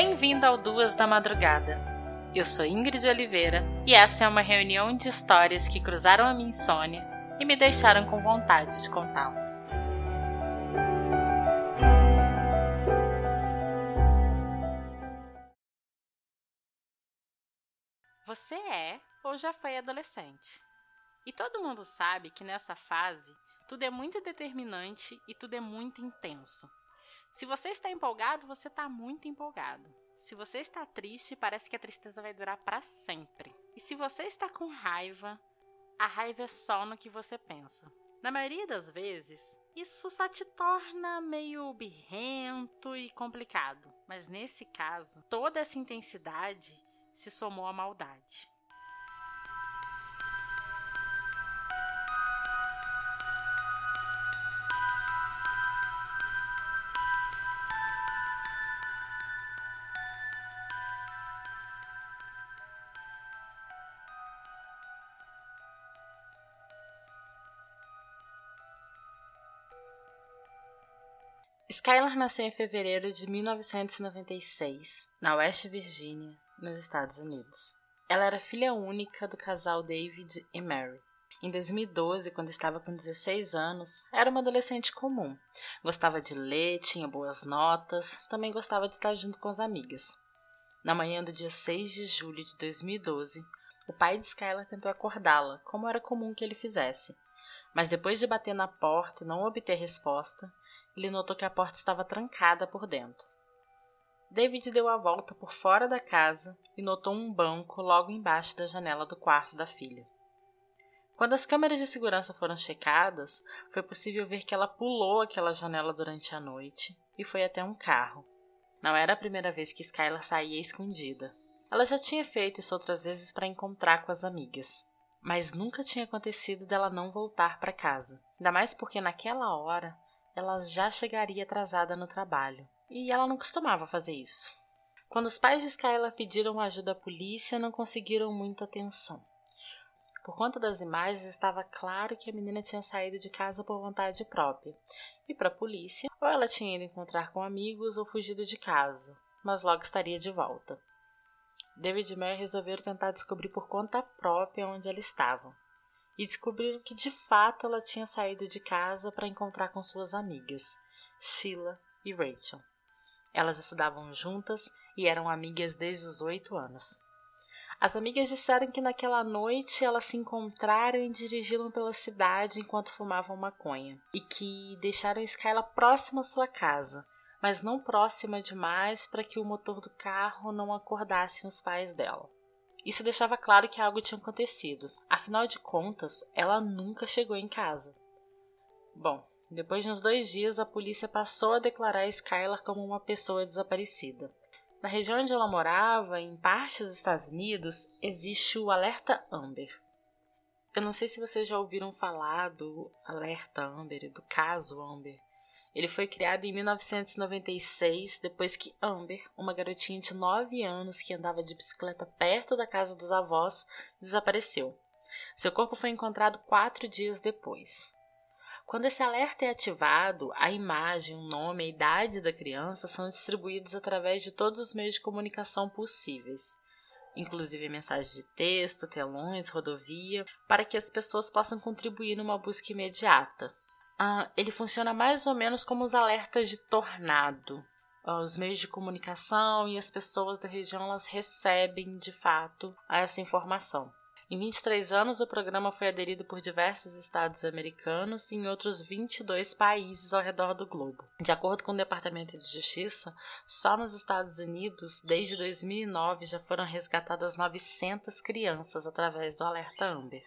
Bem-vindo ao Duas da Madrugada. Eu sou Ingrid Oliveira e essa é uma reunião de histórias que cruzaram a minha insônia e me deixaram com vontade de contá-las. Você é ou já foi adolescente. E todo mundo sabe que nessa fase tudo é muito determinante e tudo é muito intenso. Se você está empolgado, você está muito empolgado. Se você está triste, parece que a tristeza vai durar para sempre. E se você está com raiva, a raiva é só no que você pensa. Na maioria das vezes, isso só te torna meio birrento e complicado. Mas nesse caso, toda essa intensidade se somou à maldade. Skylar nasceu em fevereiro de 1996, na West Virginia, nos Estados Unidos. Ela era filha única do casal David e Mary. Em 2012, quando estava com 16 anos, era uma adolescente comum. Gostava de ler, tinha boas notas, também gostava de estar junto com as amigas. Na manhã do dia 6 de julho de 2012, o pai de Skylar tentou acordá-la, como era comum que ele fizesse. Mas depois de bater na porta e não obter resposta, ele notou que a porta estava trancada por dentro. David deu a volta por fora da casa e notou um banco logo embaixo da janela do quarto da filha. Quando as câmeras de segurança foram checadas, foi possível ver que ela pulou aquela janela durante a noite e foi até um carro. Não era a primeira vez que Skylar saía escondida. Ela já tinha feito isso outras vezes para encontrar com as amigas, mas nunca tinha acontecido dela não voltar para casa. Ainda mais porque naquela hora ela já chegaria atrasada no trabalho. E ela não costumava fazer isso. Quando os pais de Skylar pediram ajuda à polícia, não conseguiram muita atenção. Por conta das imagens, estava claro que a menina tinha saído de casa por vontade própria. E para a polícia, ou ela tinha ido encontrar com amigos ou fugido de casa, mas logo estaria de volta. David e Mary resolveram tentar descobrir por conta própria onde ela estava e descobriram que de fato ela tinha saído de casa para encontrar com suas amigas, Sheila e Rachel. Elas estudavam juntas e eram amigas desde os oito anos. As amigas disseram que naquela noite elas se encontraram e dirigiram pela cidade enquanto fumavam maconha, e que deixaram Skyla próxima à sua casa, mas não próxima demais para que o motor do carro não acordasse os pais dela. Isso deixava claro que algo tinha acontecido. Afinal de contas, ela nunca chegou em casa. Bom, depois de uns dois dias, a polícia passou a declarar Skylar como uma pessoa desaparecida. Na região onde ela morava, em parte dos Estados Unidos, existe o Alerta Amber. Eu não sei se vocês já ouviram falar do Alerta Amber e do caso Amber. Ele foi criado em 1996, depois que Amber, uma garotinha de 9 anos que andava de bicicleta perto da casa dos avós, desapareceu. Seu corpo foi encontrado quatro dias depois. Quando esse alerta é ativado, a imagem, o nome, a idade da criança são distribuídos através de todos os meios de comunicação possíveis, inclusive mensagens de texto, telões, rodovia, para que as pessoas possam contribuir numa busca imediata. Ah, ele funciona mais ou menos como os alertas de tornado. Ah, os meios de comunicação e as pessoas da região elas recebem de fato essa informação. Em 23 anos, o programa foi aderido por diversos estados americanos e em outros 22 países ao redor do globo. De acordo com o Departamento de Justiça, só nos Estados Unidos, desde 2009, já foram resgatadas 900 crianças através do Alerta Amber.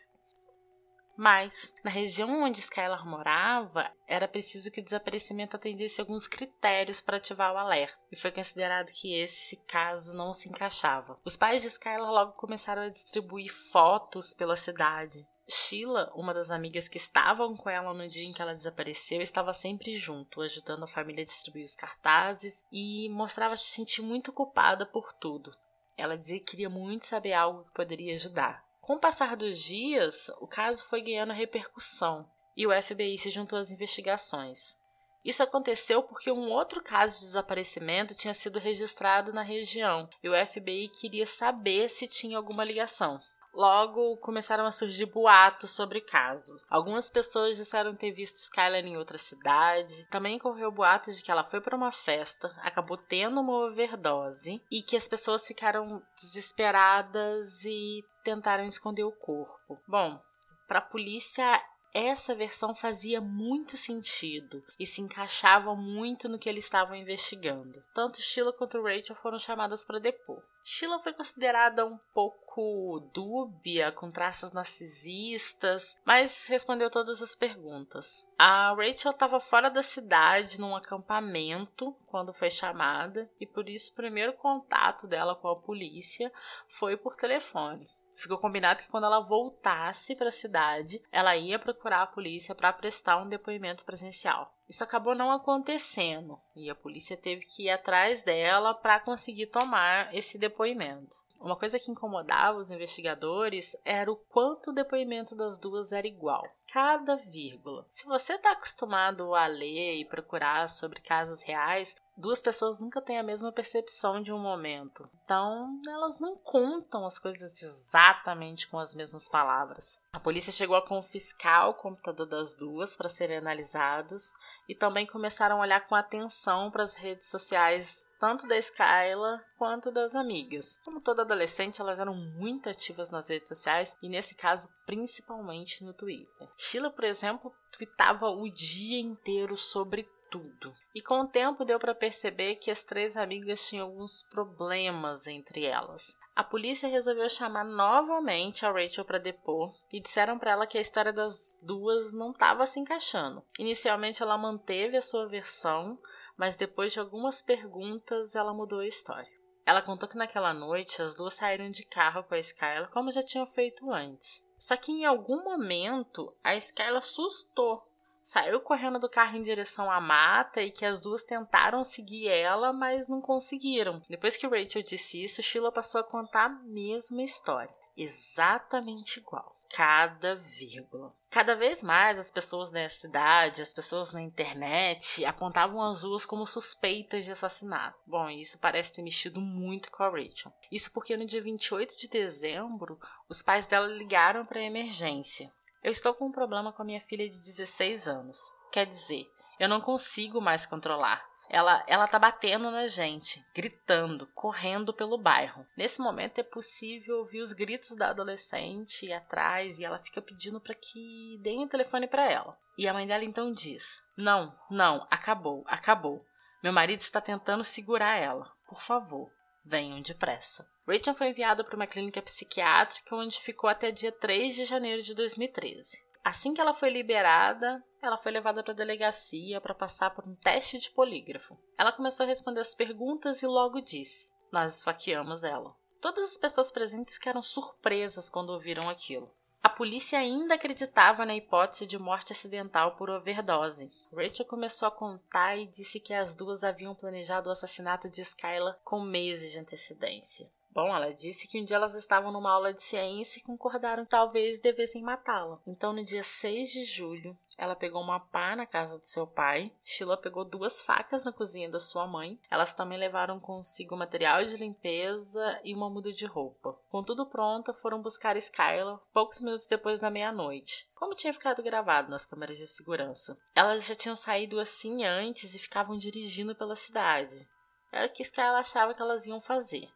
Mas, na região onde Skylar morava, era preciso que o desaparecimento atendesse alguns critérios para ativar o alerta, e foi considerado que esse caso não se encaixava. Os pais de Skylar logo começaram a distribuir fotos pela cidade. Sheila, uma das amigas que estavam com ela no dia em que ela desapareceu, estava sempre junto, ajudando a família a distribuir os cartazes e mostrava se sentir muito culpada por tudo. Ela dizia que queria muito saber algo que poderia ajudar. Com o passar dos dias, o caso foi ganhando repercussão e o FBI se juntou às investigações. Isso aconteceu porque um outro caso de desaparecimento tinha sido registrado na região e o FBI queria saber se tinha alguma ligação. Logo começaram a surgir boatos sobre o caso. Algumas pessoas disseram ter visto Skylar em outra cidade. Também correu boatos de que ela foi para uma festa, acabou tendo uma overdose e que as pessoas ficaram desesperadas e tentaram esconder o corpo. Bom, para a polícia essa versão fazia muito sentido e se encaixava muito no que eles estavam investigando. Tanto Sheila quanto Rachel foram chamadas para depor. Sheila foi considerada um pouco dúbia, com traços narcisistas, mas respondeu todas as perguntas. A Rachel estava fora da cidade, num acampamento, quando foi chamada, e por isso o primeiro contato dela com a polícia foi por telefone. Ficou combinado que quando ela voltasse para a cidade, ela ia procurar a polícia para prestar um depoimento presencial. Isso acabou não acontecendo e a polícia teve que ir atrás dela para conseguir tomar esse depoimento. Uma coisa que incomodava os investigadores era o quanto o depoimento das duas era igual. Cada vírgula. Se você está acostumado a ler e procurar sobre casos reais, duas pessoas nunca têm a mesma percepção de um momento. Então, elas não contam as coisas exatamente com as mesmas palavras. A polícia chegou a confiscar o computador das duas para serem analisados e também começaram a olhar com atenção para as redes sociais tanto da Skyla quanto das amigas. Como toda adolescente, elas eram muito ativas nas redes sociais e, nesse caso, principalmente no Twitter. Sheila, por exemplo, tweetava o dia inteiro sobre tudo. E com o tempo deu para perceber que as três amigas tinham alguns problemas entre elas. A polícia resolveu chamar novamente a Rachel para depor e disseram para ela que a história das duas não estava se encaixando. Inicialmente ela manteve a sua versão, mas depois de algumas perguntas ela mudou a história. Ela contou que naquela noite as duas saíram de carro com a Skyla como já tinham feito antes. Só que em algum momento a Skyla surtou saiu correndo do carro em direção à mata e que as duas tentaram seguir ela, mas não conseguiram. Depois que Rachel disse isso, Sheila passou a contar a mesma história, exatamente igual. Cada vírgula. Cada vez mais as pessoas da cidade, as pessoas na internet apontavam as duas como suspeitas de assassinato. Bom, isso parece ter mexido muito com a Rachel. Isso porque no dia 28 de dezembro, os pais dela ligaram para a emergência. Eu estou com um problema com a minha filha de 16 anos. Quer dizer, eu não consigo mais controlar. Ela, ela tá batendo na gente, gritando, correndo pelo bairro. Nesse momento é possível ouvir os gritos da adolescente atrás e ela fica pedindo para que deem o telefone para ela. E a mãe dela então diz: Não, não, acabou, acabou. Meu marido está tentando segurar ela. Por favor, venham depressa. Rachel foi enviada para uma clínica psiquiátrica onde ficou até dia 3 de janeiro de 2013. Assim que ela foi liberada, ela foi levada para a delegacia para passar por um teste de polígrafo. Ela começou a responder as perguntas e logo disse: Nós esfaqueamos ela. Todas as pessoas presentes ficaram surpresas quando ouviram aquilo. A polícia ainda acreditava na hipótese de morte acidental por overdose. Rachel começou a contar e disse que as duas haviam planejado o assassinato de Skylar com meses de antecedência. Bom, ela disse que um dia elas estavam numa aula de ciência e concordaram que talvez devessem matá-la. Então, no dia 6 de julho, ela pegou uma pá na casa do seu pai. Sheila pegou duas facas na cozinha da sua mãe. Elas também levaram consigo material de limpeza e uma muda de roupa. Com tudo pronto, foram buscar Skylar poucos minutos depois da meia-noite, como tinha ficado gravado nas câmeras de segurança. Elas já tinham saído assim antes e ficavam dirigindo pela cidade. Era o que Skylar achava que elas iam fazer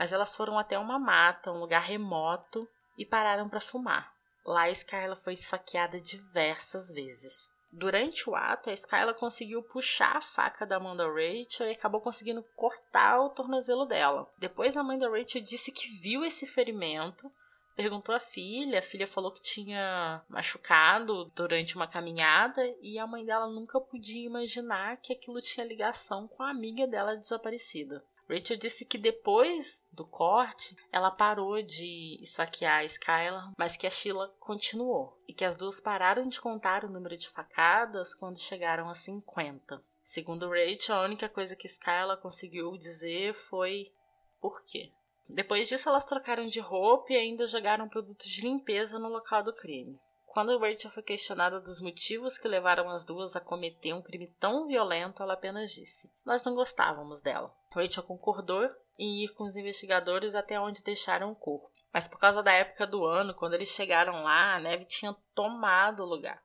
mas elas foram até uma mata, um lugar remoto, e pararam para fumar. Lá, Skyla foi esfaqueada diversas vezes. Durante o ato, a Skyla conseguiu puxar a faca da mão da Rachel e acabou conseguindo cortar o tornozelo dela. Depois, a mãe da Rachel disse que viu esse ferimento, perguntou à filha, a filha falou que tinha machucado durante uma caminhada e a mãe dela nunca podia imaginar que aquilo tinha ligação com a amiga dela desaparecida. Rachel disse que depois do corte, ela parou de esfaquear a Skylar, mas que a Sheila continuou e que as duas pararam de contar o número de facadas quando chegaram a 50. Segundo Rachel, a única coisa que Skylar conseguiu dizer foi por quê. Depois disso, elas trocaram de roupa e ainda jogaram produtos de limpeza no local do crime. Quando Rachel foi questionada dos motivos que levaram as duas a cometer um crime tão violento, ela apenas disse: Nós não gostávamos dela. Rachel concordou em ir com os investigadores até onde deixaram o corpo. Mas por causa da época do ano, quando eles chegaram lá, a neve tinha tomado o lugar.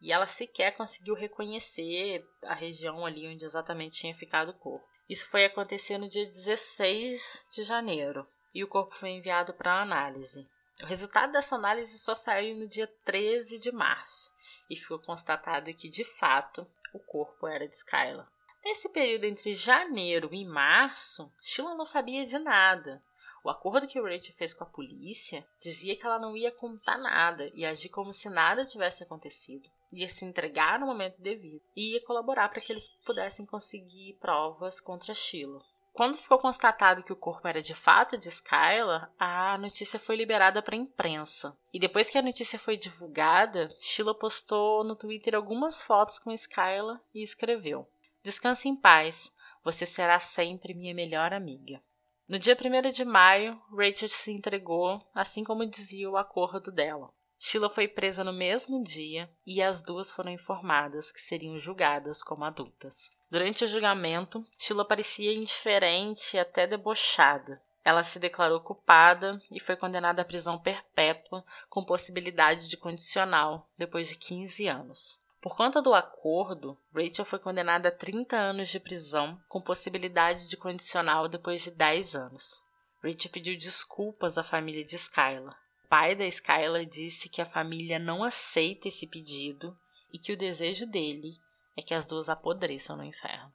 E ela sequer conseguiu reconhecer a região ali onde exatamente tinha ficado o corpo. Isso foi acontecer no dia 16 de janeiro e o corpo foi enviado para análise. O resultado dessa análise só saiu no dia 13 de março e ficou constatado que, de fato, o corpo era de Skylar. Nesse período entre janeiro e março, Sheila não sabia de nada. O acordo que Rachel fez com a polícia dizia que ela não ia contar nada e agir como se nada tivesse acontecido. Ia se entregar no momento devido e ia colaborar para que eles pudessem conseguir provas contra Sheila. Quando ficou constatado que o corpo era de fato de Skylar, a notícia foi liberada para a imprensa. E depois que a notícia foi divulgada, Sheila postou no Twitter algumas fotos com Skylar e escreveu: Descanse em paz, você será sempre minha melhor amiga. No dia 1 de maio, Rachel se entregou, assim como dizia o acordo dela. Sheila foi presa no mesmo dia e as duas foram informadas que seriam julgadas como adultas. Durante o julgamento, Sheila parecia indiferente e até debochada. Ela se declarou culpada e foi condenada à prisão perpétua com possibilidade de condicional depois de 15 anos. Por conta do acordo, Rachel foi condenada a 30 anos de prisão com possibilidade de condicional depois de 10 anos. Rachel pediu desculpas à família de Skylar pai da Skylar disse que a família não aceita esse pedido e que o desejo dele é que as duas apodreçam no inferno.